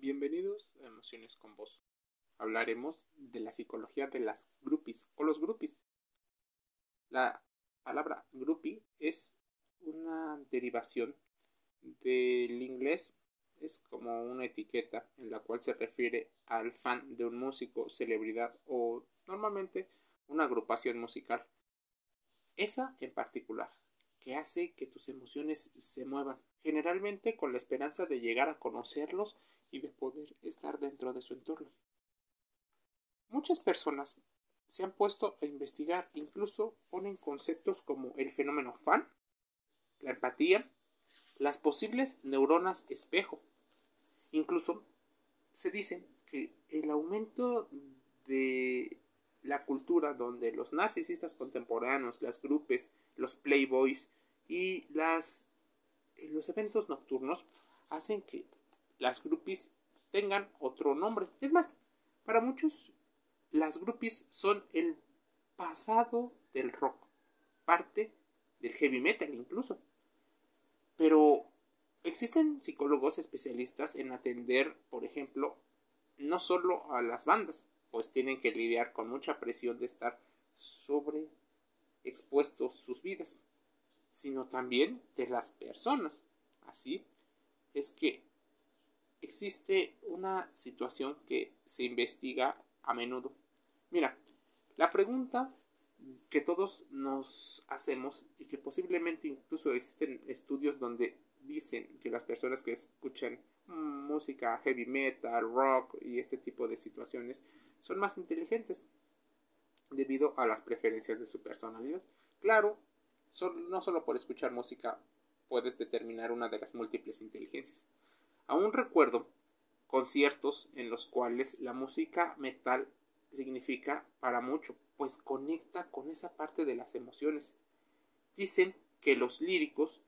Bienvenidos a Emociones con Vos. Hablaremos de la psicología de las groupies o los groupies. La palabra groupie es una derivación del inglés, es como una etiqueta en la cual se refiere al fan de un músico, celebridad o normalmente una agrupación musical. Esa en particular, que hace que tus emociones se muevan, generalmente con la esperanza de llegar a conocerlos y de poder estar dentro de su entorno. Muchas personas se han puesto a investigar, incluso ponen conceptos como el fenómeno fan, la empatía, las posibles neuronas espejo. Incluso se dice que el aumento de la cultura donde los narcisistas contemporáneos, las grupes, los playboys y las los eventos nocturnos hacen que las groupies tengan otro nombre. Es más, para muchos las groupies son el pasado del rock, parte del heavy metal incluso. Pero existen psicólogos especialistas en atender, por ejemplo, no solo a las bandas, pues tienen que lidiar con mucha presión de estar sobre expuestos sus vidas, sino también de las personas. Así es que existe una situación que se investiga a menudo. Mira, la pregunta que todos nos hacemos y que posiblemente incluso existen estudios donde dicen que las personas que escuchan música heavy metal, rock y este tipo de situaciones son más inteligentes debido a las preferencias de su personalidad. Claro, no solo por escuchar música puedes determinar una de las múltiples inteligencias. Aún recuerdo conciertos en los cuales la música metal significa para mucho, pues conecta con esa parte de las emociones. Dicen que los líricos,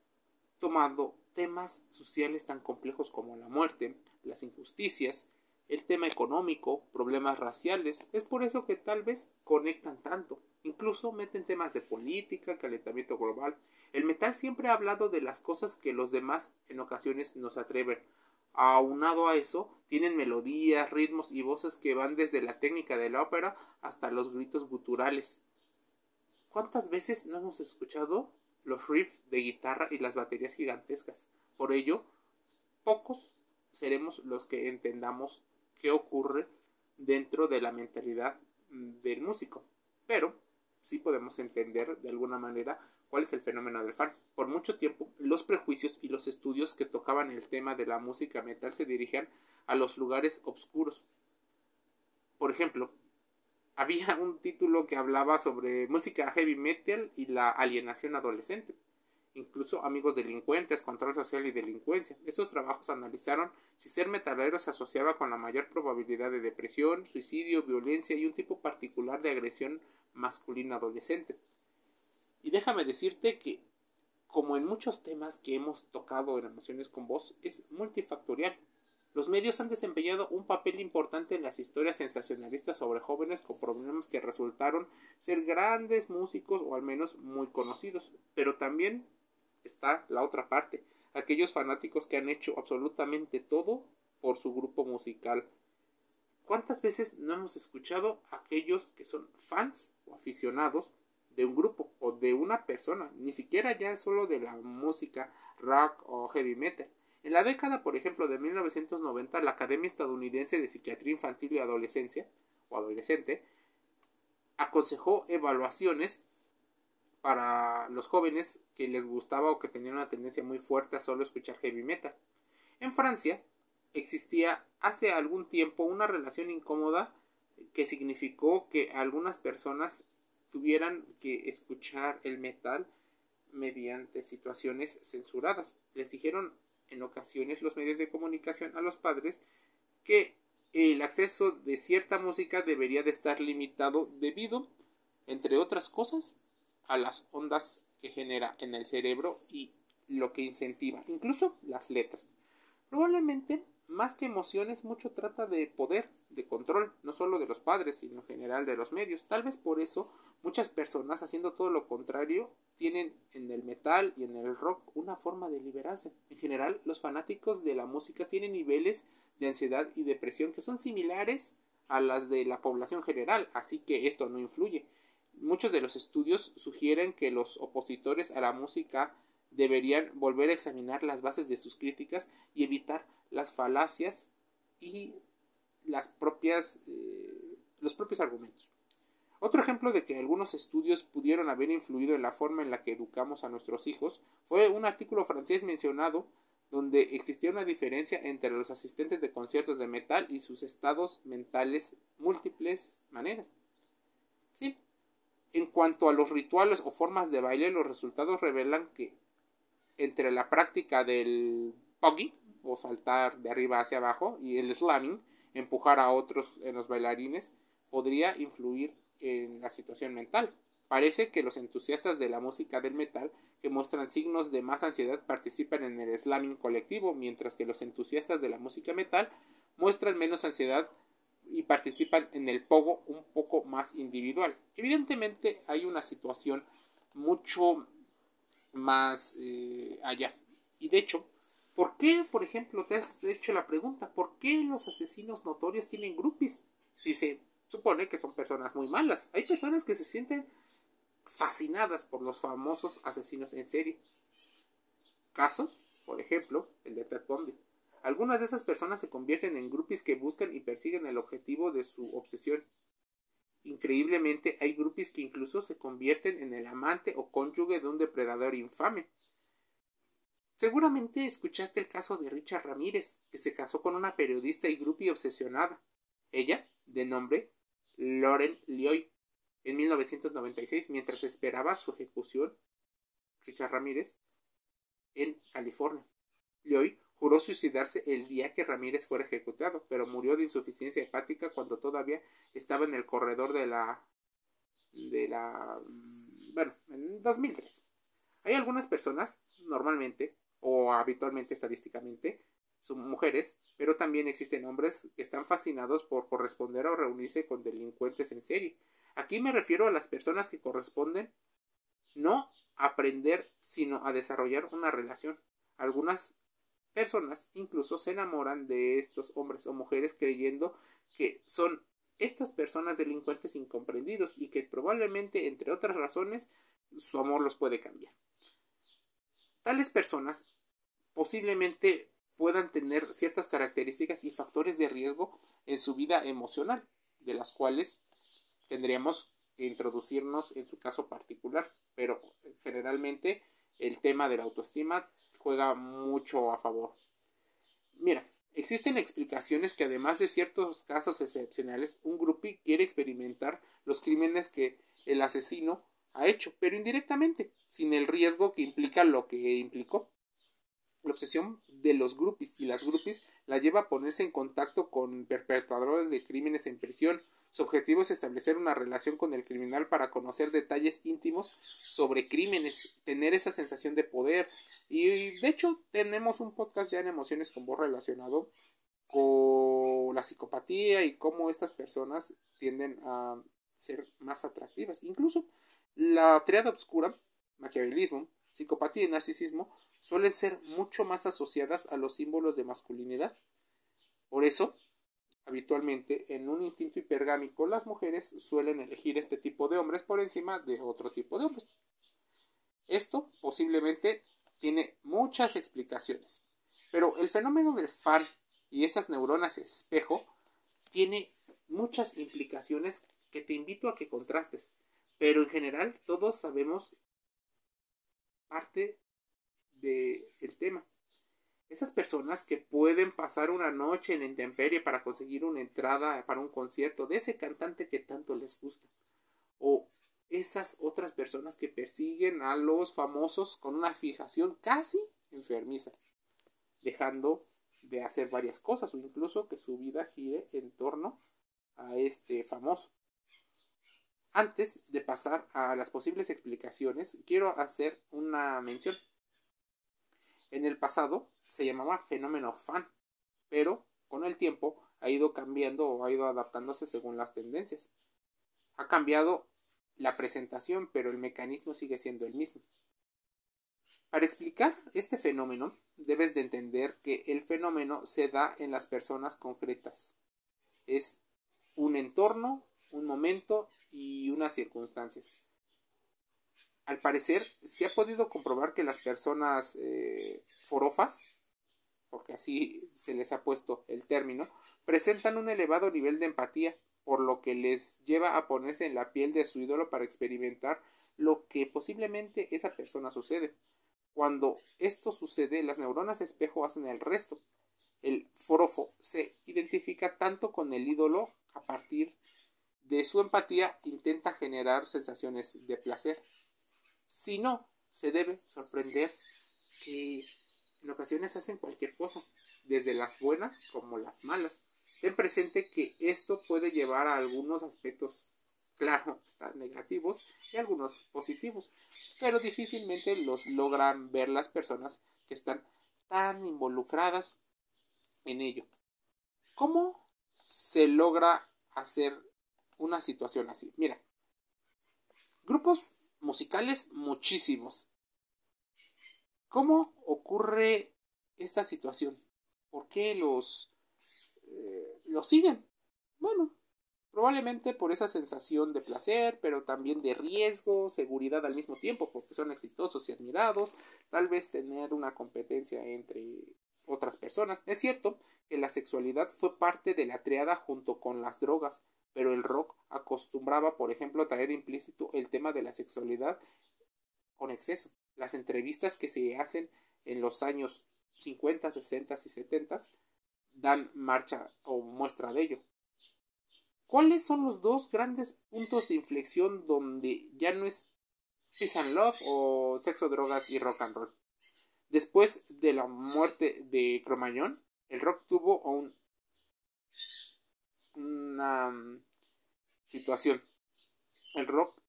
tomando temas sociales tan complejos como la muerte, las injusticias, el tema económico, problemas raciales, es por eso que tal vez conectan tanto. Incluso meten temas de política, calentamiento global. El metal siempre ha hablado de las cosas que los demás en ocasiones nos atreven, Aunado a eso, tienen melodías, ritmos y voces que van desde la técnica de la ópera hasta los gritos guturales. ¿Cuántas veces no hemos escuchado los riffs de guitarra y las baterías gigantescas? Por ello, pocos seremos los que entendamos qué ocurre dentro de la mentalidad del músico. Pero sí podemos entender de alguna manera cuál es el fenómeno del fan. Por mucho tiempo, los prejuicios y los estudios que tocaban el tema de la música metal se dirigían a los lugares oscuros. Por ejemplo, había un título que hablaba sobre música heavy metal y la alienación adolescente. Incluso amigos delincuentes, control social y delincuencia. Estos trabajos analizaron si ser metalero se asociaba con la mayor probabilidad de depresión, suicidio, violencia y un tipo particular de agresión masculina adolescente. Y déjame decirte que, como en muchos temas que hemos tocado en Emociones con Voz, es multifactorial. Los medios han desempeñado un papel importante en las historias sensacionalistas sobre jóvenes con problemas que resultaron ser grandes músicos o al menos muy conocidos. Pero también está la otra parte, aquellos fanáticos que han hecho absolutamente todo por su grupo musical. ¿Cuántas veces no hemos escuchado a aquellos que son fans o aficionados de un grupo o de una persona, ni siquiera ya solo de la música rock o heavy metal. En la década, por ejemplo, de 1990, la Academia Estadounidense de Psiquiatría Infantil y Adolescencia o Adolescente aconsejó evaluaciones para los jóvenes que les gustaba o que tenían una tendencia muy fuerte a solo escuchar heavy metal. En Francia existía hace algún tiempo una relación incómoda que significó que algunas personas tuvieran que escuchar el metal mediante situaciones censuradas. Les dijeron en ocasiones los medios de comunicación a los padres que el acceso de cierta música debería de estar limitado debido, entre otras cosas, a las ondas que genera en el cerebro y lo que incentiva, incluso las letras. Probablemente, más que emociones, mucho trata de poder, de control, no solo de los padres, sino en general de los medios. Tal vez por eso Muchas personas, haciendo todo lo contrario, tienen en el metal y en el rock una forma de liberarse. En general, los fanáticos de la música tienen niveles de ansiedad y depresión que son similares a las de la población general, así que esto no influye. Muchos de los estudios sugieren que los opositores a la música deberían volver a examinar las bases de sus críticas y evitar las falacias y las propias, eh, los propios argumentos. Otro ejemplo de que algunos estudios pudieron haber influido en la forma en la que educamos a nuestros hijos fue un artículo francés mencionado donde existía una diferencia entre los asistentes de conciertos de metal y sus estados mentales múltiples maneras. En cuanto a los rituales o formas de baile, los resultados revelan que entre la práctica del pogi o saltar de arriba hacia abajo y el slamming, empujar a otros en los bailarines, podría influir en la situación mental. Parece que los entusiastas de la música del metal que muestran signos de más ansiedad participan en el slamming colectivo, mientras que los entusiastas de la música metal muestran menos ansiedad y participan en el pogo un poco más individual. Evidentemente hay una situación mucho más eh, allá. Y de hecho, ¿por qué, por ejemplo, te has hecho la pregunta, ¿por qué los asesinos notorios tienen groupies? Si se supone que son personas muy malas. Hay personas que se sienten fascinadas por los famosos asesinos en serie. Casos, por ejemplo, el de Ted Bundy. Algunas de esas personas se convierten en groupies que buscan y persiguen el objetivo de su obsesión. Increíblemente, hay groupies que incluso se convierten en el amante o cónyuge de un depredador infame. Seguramente escuchaste el caso de Richard Ramírez, que se casó con una periodista y groupie obsesionada. Ella, de nombre Lauren Lioy, en 1996, mientras esperaba su ejecución, Richard Ramírez, en California. Lioy juró suicidarse el día que Ramírez fuera ejecutado, pero murió de insuficiencia hepática cuando todavía estaba en el corredor de la de la bueno, en 2003. Hay algunas personas normalmente o habitualmente estadísticamente son mujeres, pero también existen hombres que están fascinados por corresponder o reunirse con delincuentes en serie. Aquí me refiero a las personas que corresponden no a aprender, sino a desarrollar una relación. Algunas personas incluso se enamoran de estos hombres o mujeres creyendo que son estas personas delincuentes incomprendidos y que probablemente, entre otras razones, su amor los puede cambiar. Tales personas posiblemente puedan tener ciertas características y factores de riesgo en su vida emocional, de las cuales tendríamos que introducirnos en su caso particular, pero generalmente el tema de la autoestima juega mucho a favor. Mira, existen explicaciones que además de ciertos casos excepcionales, un grupo quiere experimentar los crímenes que el asesino ha hecho, pero indirectamente, sin el riesgo que implica lo que implicó. La obsesión de los groupies y las groupies la lleva a ponerse en contacto con perpetradores de crímenes en prisión. Su objetivo es establecer una relación con el criminal para conocer detalles íntimos sobre crímenes, tener esa sensación de poder. Y de hecho tenemos un podcast ya en Emociones con Voz relacionado con la psicopatía y cómo estas personas tienden a ser más atractivas. Incluso la triada obscura, maquiavelismo, psicopatía y narcisismo suelen ser mucho más asociadas a los símbolos de masculinidad. Por eso, habitualmente, en un instinto hipergámico, las mujeres suelen elegir este tipo de hombres por encima de otro tipo de hombres. Esto posiblemente tiene muchas explicaciones, pero el fenómeno del fan y esas neuronas espejo tiene muchas implicaciones que te invito a que contrastes, pero en general todos sabemos parte del tema. Esas personas que pueden pasar una noche en intemperie para conseguir una entrada para un concierto de ese cantante que tanto les gusta. O esas otras personas que persiguen a los famosos con una fijación casi enfermiza, dejando de hacer varias cosas o incluso que su vida gire en torno a este famoso. Antes de pasar a las posibles explicaciones, quiero hacer una mención. En el pasado se llamaba fenómeno fan, pero con el tiempo ha ido cambiando o ha ido adaptándose según las tendencias. Ha cambiado la presentación, pero el mecanismo sigue siendo el mismo. Para explicar este fenómeno, debes de entender que el fenómeno se da en las personas concretas. Es un entorno, un momento y unas circunstancias. Al parecer, se ha podido comprobar que las personas eh, forofas, porque así se les ha puesto el término, presentan un elevado nivel de empatía, por lo que les lleva a ponerse en la piel de su ídolo para experimentar lo que posiblemente esa persona sucede. Cuando esto sucede, las neuronas espejo hacen el resto. El forofo se identifica tanto con el ídolo a partir de su empatía intenta generar sensaciones de placer. Si no, se debe sorprender que en ocasiones hacen cualquier cosa, desde las buenas como las malas. Ten presente que esto puede llevar a algunos aspectos, claro, negativos y algunos positivos, pero difícilmente los logran ver las personas que están tan involucradas en ello. ¿Cómo se logra hacer una situación así? Mira, grupos musicales muchísimos. ¿Cómo ocurre esta situación? ¿Por qué los lo siguen. Bueno, probablemente por esa sensación de placer, pero también de riesgo, seguridad al mismo tiempo, porque son exitosos y admirados, tal vez tener una competencia entre otras personas. Es cierto que la sexualidad fue parte de la triada junto con las drogas, pero el rock acostumbraba, por ejemplo, a traer implícito el tema de la sexualidad con exceso. Las entrevistas que se hacen en los años 50, 60 y 70 dan marcha o muestra de ello. ¿Cuáles son los dos grandes puntos de inflexión donde ya no es peace and love o sexo, drogas y rock and roll? Después de la muerte de Cromañón, el rock tuvo un, una mm, situación. El rock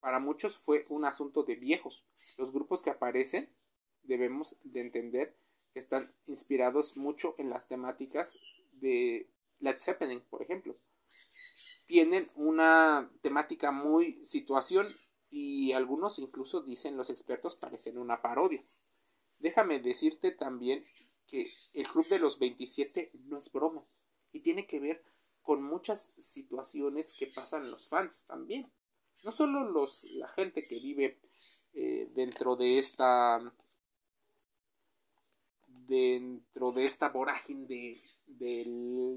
para muchos fue un asunto de viejos. Los grupos que aparecen debemos de entender que están inspirados mucho en las temáticas de Led Zeppelin, por ejemplo. Tienen una temática muy situación y algunos incluso dicen los expertos parecen una parodia. Déjame decirte también que el Club de los 27 no es broma y tiene que ver con muchas situaciones que pasan los fans también. No solo los, la gente que vive eh, dentro de esta dentro de esta vorágine de, de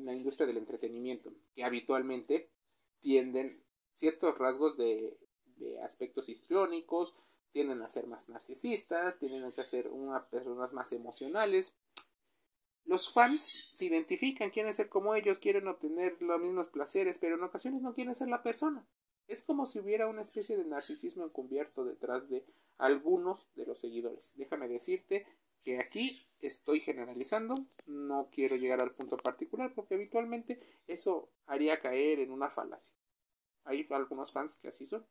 la industria del entretenimiento, que habitualmente tienden ciertos rasgos de, de aspectos histriónicos, tienden a ser más narcisistas, tienden a ser unas personas más emocionales. Los fans se identifican, quieren ser como ellos, quieren obtener los mismos placeres, pero en ocasiones no quieren ser la persona. Es como si hubiera una especie de narcisismo encubierto detrás de algunos de los seguidores. Déjame decirte que aquí estoy generalizando, no quiero llegar al punto particular porque habitualmente eso haría caer en una falacia. Hay algunos fans que así son.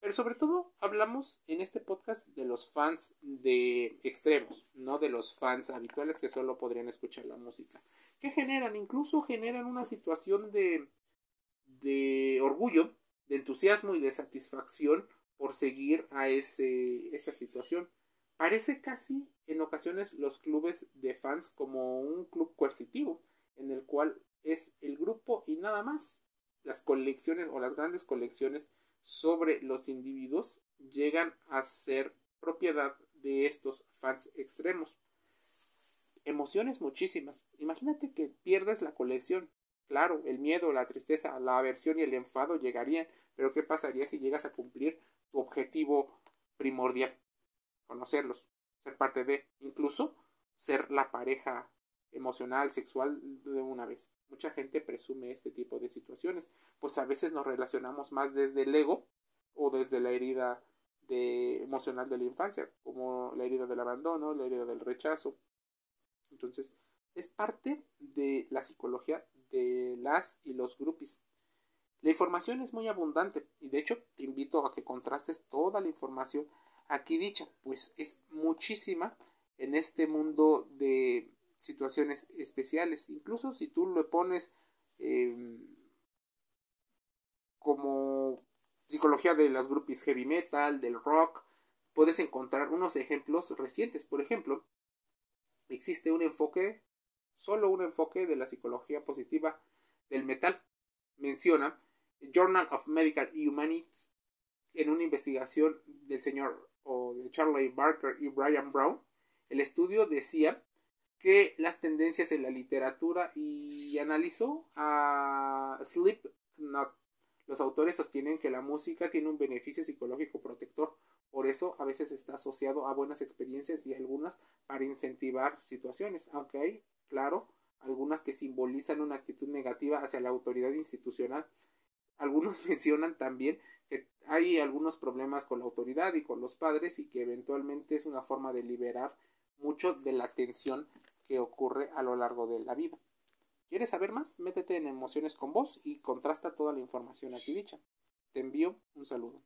Pero sobre todo hablamos en este podcast de los fans de extremos, no de los fans habituales que solo podrían escuchar la música. Que generan, incluso generan una situación de, de orgullo, de entusiasmo y de satisfacción por seguir a ese, esa situación. Parece casi en ocasiones los clubes de fans como un club coercitivo, en el cual es el grupo y nada más. Las colecciones o las grandes colecciones sobre los individuos llegan a ser propiedad de estos fans extremos. Emociones muchísimas. Imagínate que pierdes la colección. Claro, el miedo, la tristeza, la aversión y el enfado llegarían, pero ¿qué pasaría si llegas a cumplir tu objetivo primordial? conocerlos, ser parte de, incluso ser la pareja emocional, sexual de una vez. Mucha gente presume este tipo de situaciones, pues a veces nos relacionamos más desde el ego o desde la herida de, emocional de la infancia, como la herida del abandono, la herida del rechazo. Entonces, es parte de la psicología de las y los grupis. La información es muy abundante y de hecho te invito a que contrastes toda la información aquí dicha, pues es muchísima en este mundo de situaciones especiales. Incluso si tú lo pones em, como psicología de las grupis heavy metal, del rock, puedes encontrar unos ejemplos recientes. Por ejemplo, existe un enfoque, solo un enfoque de la psicología positiva del metal. Menciona Journal of Medical Humanities en una investigación del señor o de Charlie Barker y Brian Brown. El estudio decía que las tendencias en la literatura y analizó a Slipknot. Los autores sostienen que la música tiene un beneficio psicológico protector, por eso a veces está asociado a buenas experiencias y algunas para incentivar situaciones, aunque hay, claro, algunas que simbolizan una actitud negativa hacia la autoridad institucional. Algunos mencionan también que hay algunos problemas con la autoridad y con los padres y que eventualmente es una forma de liberar mucho de la tensión que ocurre a lo largo de la vida. ¿Quieres saber más? Métete en emociones con vos y contrasta toda la información aquí dicha. Te envío un saludo.